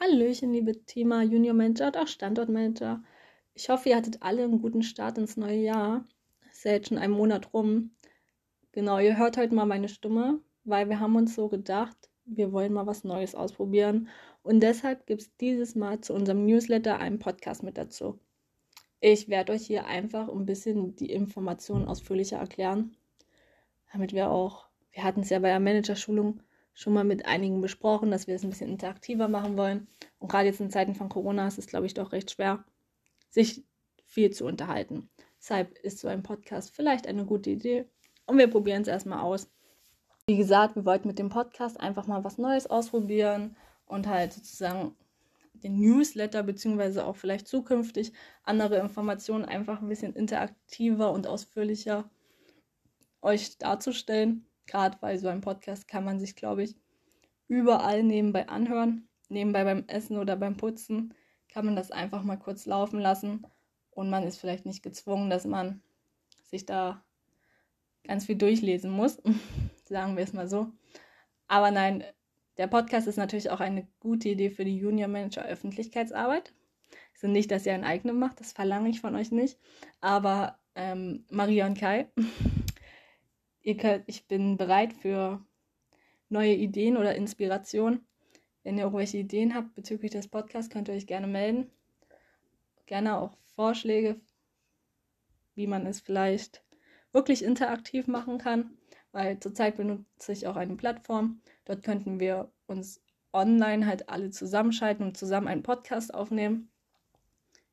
Hallöchen, liebe Thema Junior Manager und auch Standortmanager. Ich hoffe, ihr hattet alle einen guten Start ins neue Jahr. Es ist ja jetzt schon ein Monat rum. Genau, ihr hört heute mal meine Stimme, weil wir haben uns so gedacht, wir wollen mal was Neues ausprobieren. Und deshalb gibt es dieses Mal zu unserem Newsletter einen Podcast mit dazu. Ich werde euch hier einfach ein bisschen die Informationen ausführlicher erklären, damit wir auch, wir hatten es ja bei der Managerschulung schon mal mit einigen besprochen, dass wir es ein bisschen interaktiver machen wollen. Und gerade jetzt in Zeiten von Corona ist es, glaube ich, doch recht schwer, sich viel zu unterhalten. Deshalb ist so ein Podcast vielleicht eine gute Idee. Und wir probieren es erstmal aus. Wie gesagt, wir wollten mit dem Podcast einfach mal was Neues ausprobieren und halt sozusagen den Newsletter beziehungsweise auch vielleicht zukünftig andere Informationen einfach ein bisschen interaktiver und ausführlicher euch darzustellen. Gerade bei so einem Podcast kann man sich, glaube ich, überall nebenbei anhören. Nebenbei beim Essen oder beim Putzen kann man das einfach mal kurz laufen lassen. Und man ist vielleicht nicht gezwungen, dass man sich da ganz viel durchlesen muss. Sagen wir es mal so. Aber nein, der Podcast ist natürlich auch eine gute Idee für die Junior Manager Öffentlichkeitsarbeit. Also nicht, dass ihr einen eigenen macht, das verlange ich von euch nicht. Aber ähm, Maria und Kai könnt, ich bin bereit für neue Ideen oder Inspiration. Wenn ihr irgendwelche Ideen habt bezüglich des Podcasts, könnt ihr euch gerne melden. Gerne auch Vorschläge, wie man es vielleicht wirklich interaktiv machen kann, weil zurzeit benutze ich auch eine Plattform. Dort könnten wir uns online halt alle zusammenschalten und zusammen einen Podcast aufnehmen.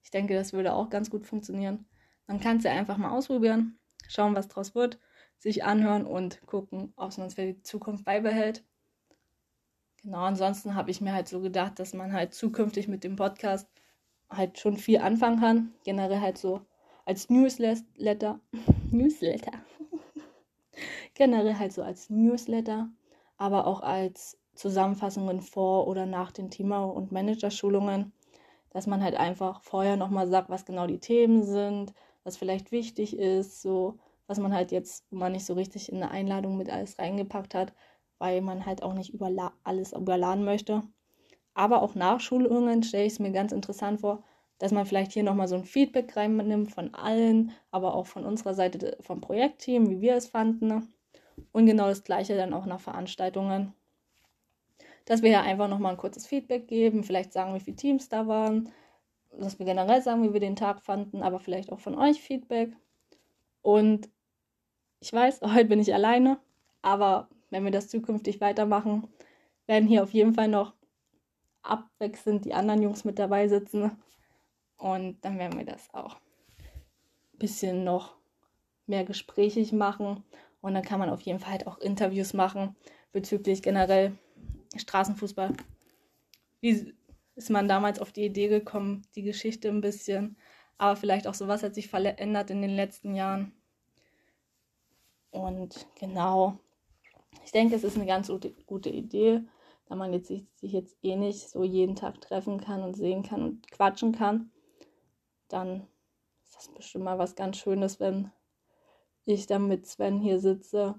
Ich denke, das würde auch ganz gut funktionieren. Man kann es ja einfach mal ausprobieren, schauen, was draus wird sich anhören und gucken, ob man es für die Zukunft beibehält. Genau, ansonsten habe ich mir halt so gedacht, dass man halt zukünftig mit dem Podcast halt schon viel anfangen kann. Generell halt so als Newsletter. Newsletter. Generell halt so als Newsletter, aber auch als Zusammenfassungen vor oder nach den Thema- und Managerschulungen, dass man halt einfach vorher nochmal sagt, was genau die Themen sind, was vielleicht wichtig ist, so was man halt jetzt, man nicht so richtig in eine Einladung mit alles reingepackt hat, weil man halt auch nicht überla alles überladen möchte. Aber auch Nachschulungen stelle ich es mir ganz interessant vor, dass man vielleicht hier nochmal so ein Feedback reinnimmt von allen, aber auch von unserer Seite vom Projektteam, wie wir es fanden. Und genau das gleiche dann auch nach Veranstaltungen. Dass wir hier einfach nochmal ein kurzes Feedback geben, vielleicht sagen, wie viele Teams da waren, dass wir generell sagen, wie wir den Tag fanden, aber vielleicht auch von euch Feedback. Und ich weiß, heute bin ich alleine, aber wenn wir das zukünftig weitermachen, werden hier auf jeden Fall noch abwechselnd die anderen Jungs mit dabei sitzen. Und dann werden wir das auch ein bisschen noch mehr gesprächig machen. Und dann kann man auf jeden Fall halt auch Interviews machen bezüglich generell Straßenfußball. Wie ist man damals auf die Idee gekommen, die Geschichte ein bisschen, aber vielleicht auch so, was hat sich verändert in den letzten Jahren. Und genau, ich denke, es ist eine ganz gute, gute Idee, da man jetzt sich, sich jetzt eh nicht so jeden Tag treffen kann und sehen kann und quatschen kann. Dann ist das bestimmt mal was ganz Schönes, wenn ich dann mit Sven hier sitze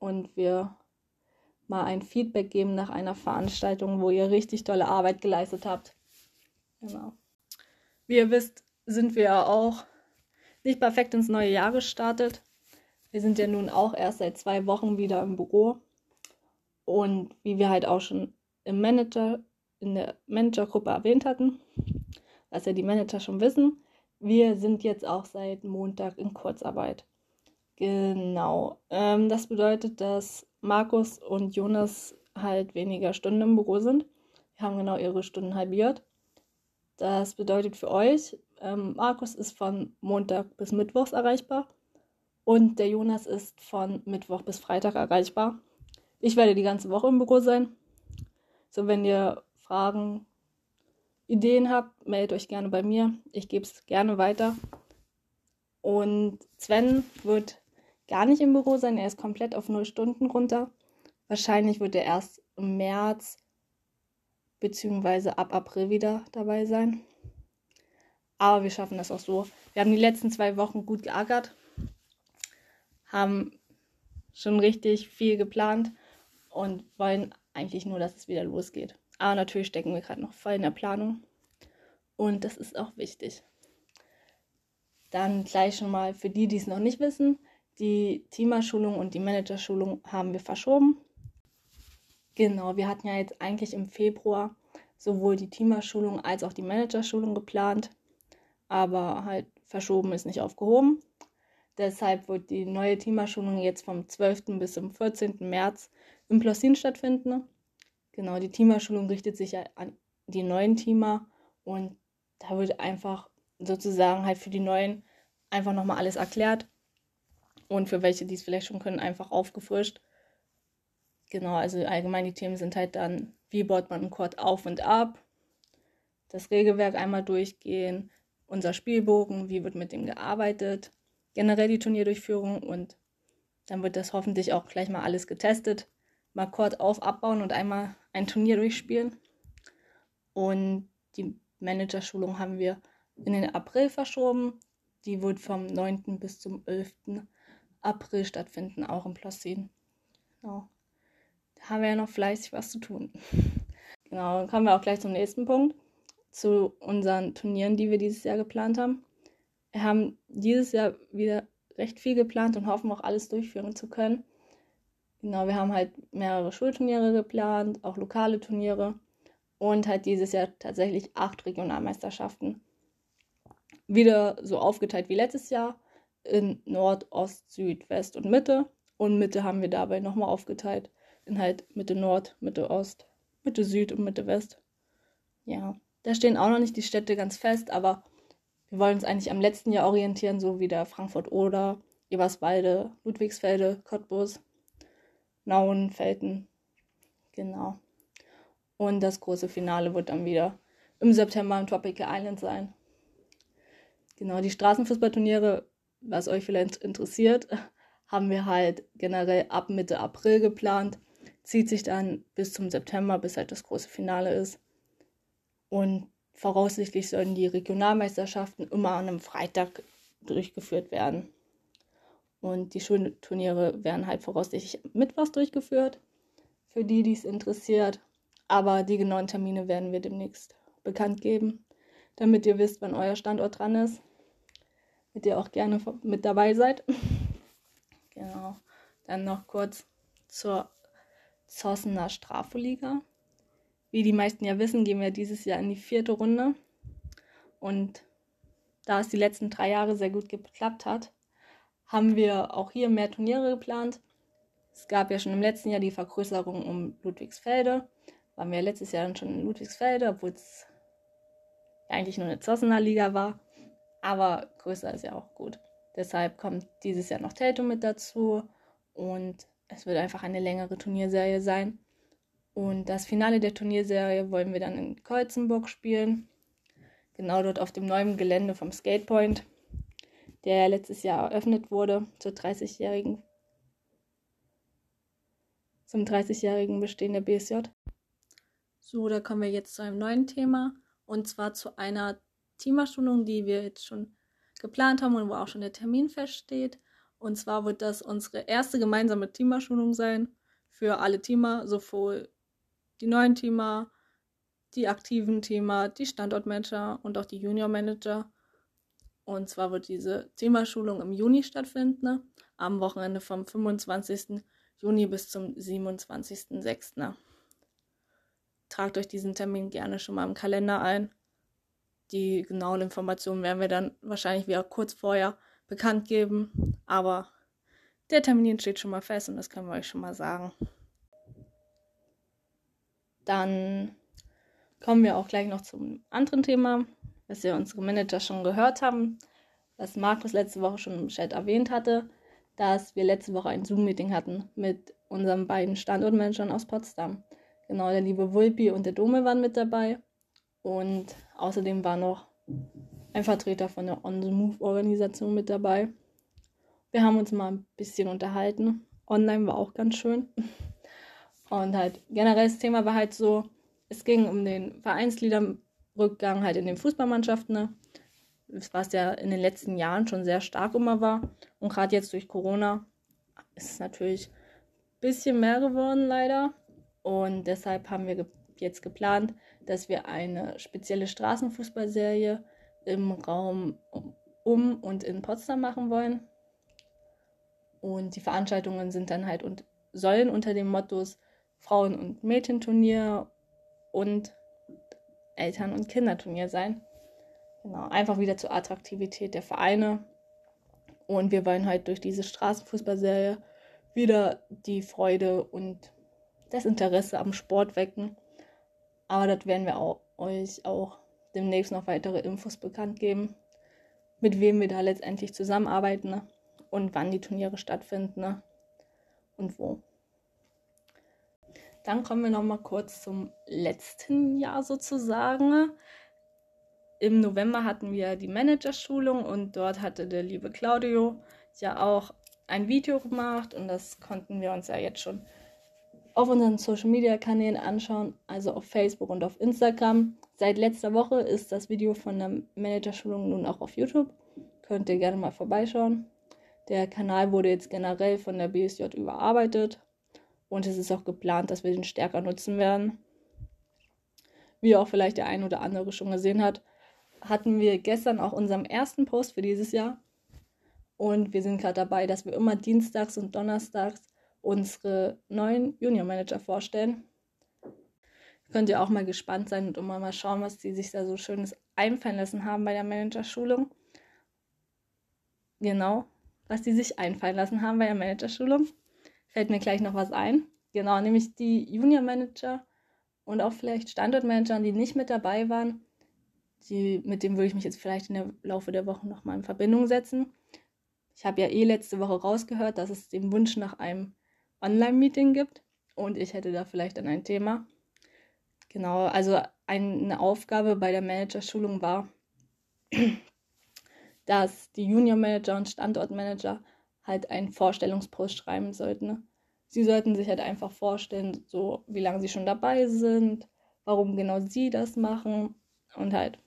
und wir mal ein Feedback geben nach einer Veranstaltung, wo ihr richtig tolle Arbeit geleistet habt. Genau. Wie ihr wisst, sind wir ja auch nicht perfekt ins neue Jahr gestartet. Wir sind ja nun auch erst seit zwei Wochen wieder im Büro. Und wie wir halt auch schon im Manager, in der Managergruppe erwähnt hatten, was ja die Manager schon wissen, wir sind jetzt auch seit Montag in Kurzarbeit. Genau. Ähm, das bedeutet, dass Markus und Jonas halt weniger Stunden im Büro sind. Wir haben genau ihre Stunden halbiert. Das bedeutet für euch, ähm, Markus ist von Montag bis Mittwochs erreichbar und der Jonas ist von Mittwoch bis Freitag erreichbar. Ich werde die ganze Woche im Büro sein. So, wenn ihr Fragen, Ideen habt, meldet euch gerne bei mir. Ich gebe es gerne weiter. Und Sven wird gar nicht im Büro sein. Er ist komplett auf null Stunden runter. Wahrscheinlich wird er erst im März bzw. ab April wieder dabei sein. Aber wir schaffen das auch so. Wir haben die letzten zwei Wochen gut geackert haben schon richtig viel geplant und wollen eigentlich nur, dass es wieder losgeht. Aber natürlich stecken wir gerade noch voll in der Planung. Und das ist auch wichtig. Dann gleich schon mal für die, die es noch nicht wissen, die Teamerschulung und die Managerschulung haben wir verschoben. Genau, wir hatten ja jetzt eigentlich im Februar sowohl die Teamerschulung als auch die Managerschulung geplant, aber halt verschoben ist nicht aufgehoben. Deshalb wird die neue Teamerschulung jetzt vom 12. bis zum 14. März im Plossin stattfinden. Genau, die Teamerschulung richtet sich an die neuen Teamer und da wird einfach sozusagen halt für die neuen einfach nochmal alles erklärt und für welche, die es vielleicht schon können, einfach aufgefrischt. Genau, also allgemein die Themen sind halt dann, wie baut man einen Chord auf und ab, das Regelwerk einmal durchgehen, unser Spielbogen, wie wird mit dem gearbeitet, generell die Turnierdurchführung und dann wird das hoffentlich auch gleich mal alles getestet. Mal Chord auf, abbauen und einmal ein Turnier durchspielen. Und die Managerschulung haben wir in den April verschoben. Die wird vom 9. bis zum 11. April stattfinden, auch im Plossin. Genau. Haben wir ja noch fleißig was zu tun. Genau, dann kommen wir auch gleich zum nächsten Punkt, zu unseren Turnieren, die wir dieses Jahr geplant haben. Wir haben dieses Jahr wieder recht viel geplant und hoffen auch alles durchführen zu können. Genau, wir haben halt mehrere Schulturniere geplant, auch lokale Turniere und halt dieses Jahr tatsächlich acht Regionalmeisterschaften. Wieder so aufgeteilt wie letztes Jahr in Nord, Ost, Süd, West und Mitte. Und Mitte haben wir dabei nochmal aufgeteilt in halt Mitte Nord, Mitte Ost, Mitte Süd und Mitte West. Ja, da stehen auch noch nicht die Städte ganz fest, aber wir wollen uns eigentlich am letzten Jahr orientieren, so wie der Frankfurt-Oder, Eberswalde, Ludwigsfelde, Cottbus, Nauen, Felten. Genau. Und das große Finale wird dann wieder im September im Tropical Island sein. Genau, die Straßenfußballturniere, was euch vielleicht interessiert, haben wir halt generell ab Mitte April geplant. Zieht sich dann bis zum September, bis halt das große Finale ist. Und voraussichtlich sollen die Regionalmeisterschaften immer an einem Freitag durchgeführt werden. Und die Schulturniere werden halt voraussichtlich mittwochs durchgeführt, für die, die es interessiert. Aber die genauen Termine werden wir demnächst bekannt geben, damit ihr wisst, wann euer Standort dran ist. Damit ihr auch gerne mit dabei seid. genau. Dann noch kurz zur Zossener Strafoliga. Wie die meisten ja wissen, gehen wir dieses Jahr in die vierte Runde. Und da es die letzten drei Jahre sehr gut geklappt hat, haben wir auch hier mehr Turniere geplant. Es gab ja schon im letzten Jahr die Vergrößerung um Ludwigsfelde. Waren wir letztes Jahr dann schon in Ludwigsfelde, obwohl es eigentlich nur eine Zossener Liga war. Aber größer ist ja auch gut. Deshalb kommt dieses Jahr noch Telto mit dazu und es wird einfach eine längere Turnierserie sein. Und das Finale der Turnierserie wollen wir dann in Kolzenburg spielen. Genau dort auf dem neuen Gelände vom Skatepoint der letztes Jahr eröffnet wurde zur 30-jährigen zum 30-jährigen Bestehen der BSJ. So, da kommen wir jetzt zu einem neuen Thema und zwar zu einer Teamerschulung, die wir jetzt schon geplant haben und wo auch schon der Termin feststeht. Und zwar wird das unsere erste gemeinsame Teamerschulung sein für alle Teamer, sowohl die neuen Teamer, die aktiven Teamer, die Standortmanager und auch die Juniormanager. Und zwar wird diese Themaschulung im Juni stattfinden, ne? am Wochenende vom 25. Juni bis zum 27.06. Tragt euch diesen Termin gerne schon mal im Kalender ein. Die genauen Informationen werden wir dann wahrscheinlich wieder kurz vorher bekannt geben. Aber der Termin steht schon mal fest und das können wir euch schon mal sagen. Dann kommen wir auch gleich noch zum anderen Thema was ja unsere Manager schon gehört haben, was Markus letzte Woche schon im Chat erwähnt hatte, dass wir letzte Woche ein Zoom-Meeting hatten mit unseren beiden Standortmanagern aus Potsdam. Genau, der liebe Wulpi und der Dome waren mit dabei. Und außerdem war noch ein Vertreter von der On the Move-Organisation mit dabei. Wir haben uns mal ein bisschen unterhalten. Online war auch ganz schön. Und halt generell das Thema war halt so, es ging um den Vereinslieder Rückgang halt in den Fußballmannschaften, ne? was ja in den letzten Jahren schon sehr stark immer war. Und gerade jetzt durch Corona ist es natürlich ein bisschen mehr geworden, leider. Und deshalb haben wir jetzt geplant, dass wir eine spezielle Straßenfußballserie im Raum um und in Potsdam machen wollen. Und die Veranstaltungen sind dann halt und sollen unter dem Mottos Frauen- und Mädchenturnier und Eltern- und Kinderturnier sein. Genau, einfach wieder zur Attraktivität der Vereine. Und wir wollen halt durch diese Straßenfußballserie wieder die Freude und das Interesse am Sport wecken. Aber das werden wir auch, euch auch demnächst noch weitere Infos bekannt geben, mit wem wir da letztendlich zusammenarbeiten ne? und wann die Turniere stattfinden ne? und wo. Dann kommen wir noch mal kurz zum letzten Jahr sozusagen. Im November hatten wir die Managerschulung und dort hatte der liebe Claudio ja auch ein Video gemacht und das konnten wir uns ja jetzt schon auf unseren Social Media Kanälen anschauen, also auf Facebook und auf Instagram. Seit letzter Woche ist das Video von der Managerschulung nun auch auf YouTube. Könnt ihr gerne mal vorbeischauen. Der Kanal wurde jetzt generell von der BSJ überarbeitet und es ist auch geplant, dass wir den stärker nutzen werden. Wie auch vielleicht der ein oder andere schon gesehen hat, hatten wir gestern auch unseren ersten Post für dieses Jahr. Und wir sind gerade dabei, dass wir immer dienstags und donnerstags unsere neuen Junior Manager vorstellen. Könnt ihr auch mal gespannt sein und immer mal schauen, was die sich da so Schönes einfallen lassen haben bei der Managerschulung. Genau, was die sich einfallen lassen haben bei der Managerschulung fällt mir gleich noch was ein. Genau, nämlich die Junior Manager und auch vielleicht Standortmanager, die nicht mit dabei waren. Die, mit dem würde ich mich jetzt vielleicht im Laufe der Woche nochmal in Verbindung setzen. Ich habe ja eh letzte Woche rausgehört, dass es den Wunsch nach einem Online-Meeting gibt und ich hätte da vielleicht dann ein Thema. Genau, also eine Aufgabe bei der Managerschulung war, dass die Junior Manager und Standortmanager halt einen Vorstellungspost schreiben sollten. Ne? Sie sollten sich halt einfach vorstellen, so wie lange sie schon dabei sind, warum genau sie das machen und halt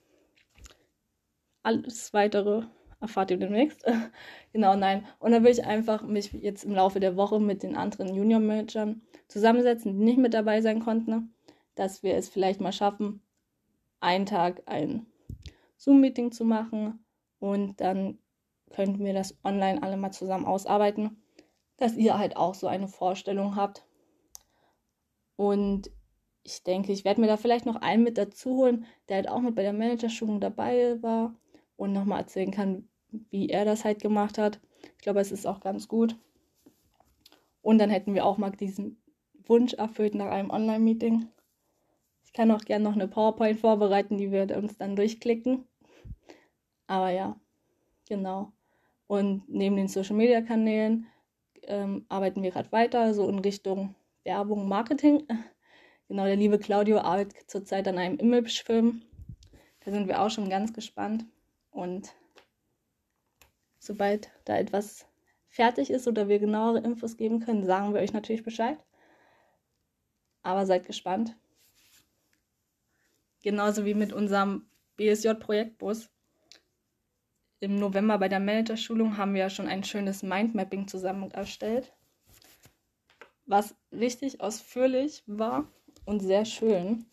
alles weitere erfahrt ihr demnächst. genau, nein. Und dann will ich einfach mich jetzt im Laufe der Woche mit den anderen Junior-Managern zusammensetzen, die nicht mit dabei sein konnten, ne? dass wir es vielleicht mal schaffen, einen Tag ein Zoom-Meeting zu machen und dann könnten wir das online alle mal zusammen ausarbeiten, dass ihr halt auch so eine Vorstellung habt. Und ich denke, ich werde mir da vielleicht noch einen mit dazu holen, der halt auch mit bei der Managerschulung dabei war und nochmal erzählen kann, wie er das halt gemacht hat. Ich glaube, es ist auch ganz gut. Und dann hätten wir auch mal diesen Wunsch erfüllt nach einem Online-Meeting. Ich kann auch gerne noch eine PowerPoint vorbereiten, die wir uns dann durchklicken. Aber ja, genau. Und neben den Social Media Kanälen ähm, arbeiten wir gerade weiter, so in Richtung Werbung, Marketing. Genau, der liebe Claudio arbeitet zurzeit an einem Imagefilm. Da sind wir auch schon ganz gespannt. Und sobald da etwas fertig ist oder wir genauere Infos geben können, sagen wir euch natürlich Bescheid. Aber seid gespannt. Genauso wie mit unserem BSJ-Projektbus im November bei der Managerschulung haben wir ja schon ein schönes Mindmapping zusammen erstellt, was richtig ausführlich war und sehr schön.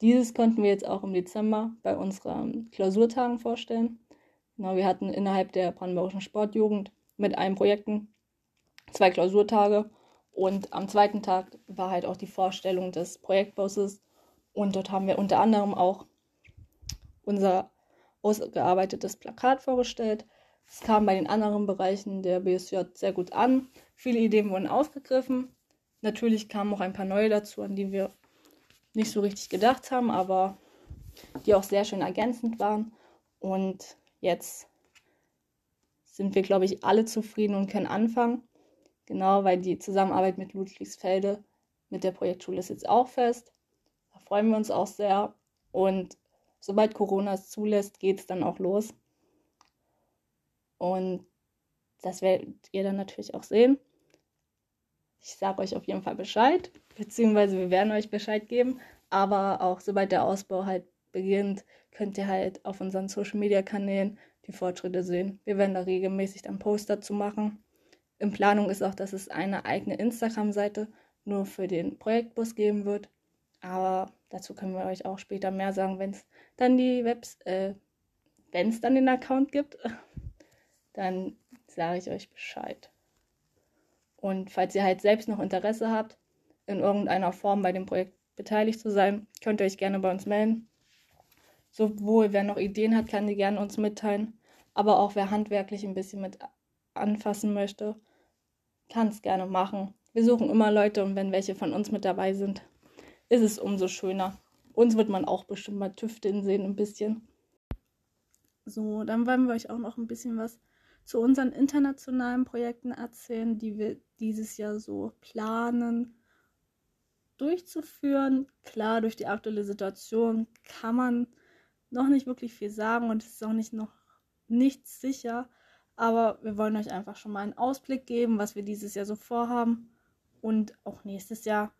Dieses konnten wir jetzt auch im Dezember bei unseren Klausurtagen vorstellen. Genau, wir hatten innerhalb der Brandenburgischen Sportjugend mit allen Projekten zwei Klausurtage und am zweiten Tag war halt auch die Vorstellung des Projektbosses und dort haben wir unter anderem auch unser ausgearbeitetes Plakat vorgestellt. Es kam bei den anderen Bereichen der BSJ sehr gut an. Viele Ideen wurden aufgegriffen. Natürlich kamen auch ein paar neue dazu, an die wir nicht so richtig gedacht haben, aber die auch sehr schön ergänzend waren. Und jetzt sind wir, glaube ich, alle zufrieden und können anfangen. Genau, weil die Zusammenarbeit mit Ludwigsfelde mit der Projektschule ist jetzt auch fest. Da freuen wir uns auch sehr. Und sobald Corona es zulässt, geht es dann auch los. Und das werdet ihr dann natürlich auch sehen. Ich sage euch auf jeden Fall Bescheid, beziehungsweise wir werden euch Bescheid geben. Aber auch sobald der Ausbau halt beginnt, könnt ihr halt auf unseren Social Media Kanälen die Fortschritte sehen. Wir werden da regelmäßig dann Post dazu machen. In Planung ist auch, dass es eine eigene Instagram-Seite nur für den Projektbus geben wird. Aber dazu können wir euch auch später mehr sagen, wenn es dann die Webs, äh, wenn es dann den Account gibt, dann sage ich euch Bescheid. Und falls ihr halt selbst noch Interesse habt, in irgendeiner Form bei dem Projekt beteiligt zu sein, könnt ihr euch gerne bei uns melden. Sowohl wer noch Ideen hat, kann die gerne uns mitteilen, aber auch wer handwerklich ein bisschen mit anfassen möchte, kann es gerne machen. Wir suchen immer Leute und wenn welche von uns mit dabei sind, ist es umso schöner. Uns wird man auch bestimmt mal tüfteln sehen, ein bisschen. So, dann wollen wir euch auch noch ein bisschen was zu unseren internationalen Projekten erzählen, die wir dieses Jahr so planen durchzuführen. Klar, durch die aktuelle Situation kann man noch nicht wirklich viel sagen und es ist auch nicht noch nichts sicher. Aber wir wollen euch einfach schon mal einen Ausblick geben, was wir dieses Jahr so vorhaben und auch nächstes Jahr.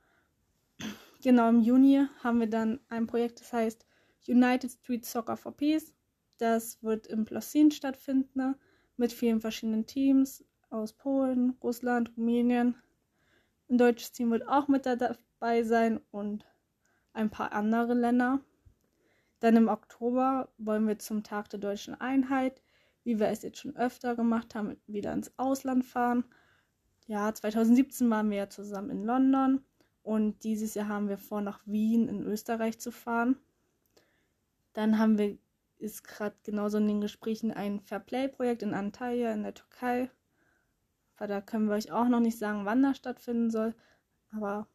Genau im Juni haben wir dann ein Projekt, das heißt United Street Soccer for Peace. Das wird im Plosin stattfinden mit vielen verschiedenen Teams aus Polen, Russland, Rumänien. Ein deutsches Team wird auch mit dabei sein und ein paar andere Länder. Dann im Oktober wollen wir zum Tag der deutschen Einheit, wie wir es jetzt schon öfter gemacht haben, wieder ins Ausland fahren. Ja, 2017 waren wir ja zusammen in London und dieses Jahr haben wir vor, nach Wien in Österreich zu fahren. Dann haben wir ist gerade genauso in den Gesprächen ein Fairplay-Projekt in Antalya in der Türkei. Aber da können wir euch auch noch nicht sagen, wann das stattfinden soll. Aber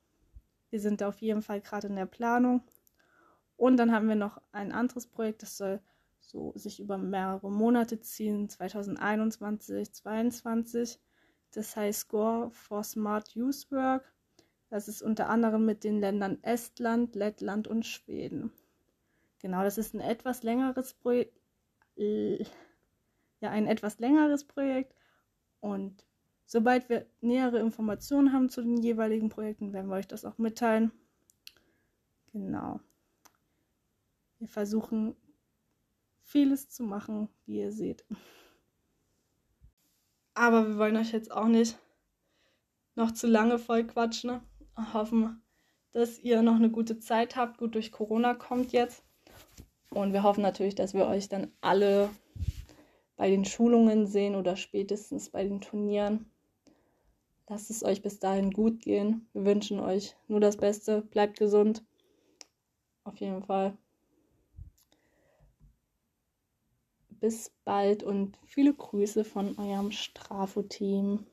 wir sind da auf jeden Fall gerade in der Planung. Und dann haben wir noch ein anderes Projekt, das soll so sich über mehrere Monate ziehen, 2021, 2022. Das heißt Score for Smart Use Work. Das ist unter anderem mit den Ländern Estland, Lettland und Schweden. Genau, das ist ein etwas längeres Projekt. Ja, ein etwas längeres Projekt. Und sobald wir nähere Informationen haben zu den jeweiligen Projekten, werden wir euch das auch mitteilen. Genau. Wir versuchen vieles zu machen, wie ihr seht. Aber wir wollen euch jetzt auch nicht noch zu lange voll quatschen. Hoffen, dass ihr noch eine gute Zeit habt, gut durch Corona kommt jetzt. Und wir hoffen natürlich, dass wir euch dann alle bei den Schulungen sehen oder spätestens bei den Turnieren. Lasst es euch bis dahin gut gehen. Wir wünschen euch nur das Beste. Bleibt gesund. Auf jeden Fall. Bis bald und viele Grüße von eurem Strafo-Team.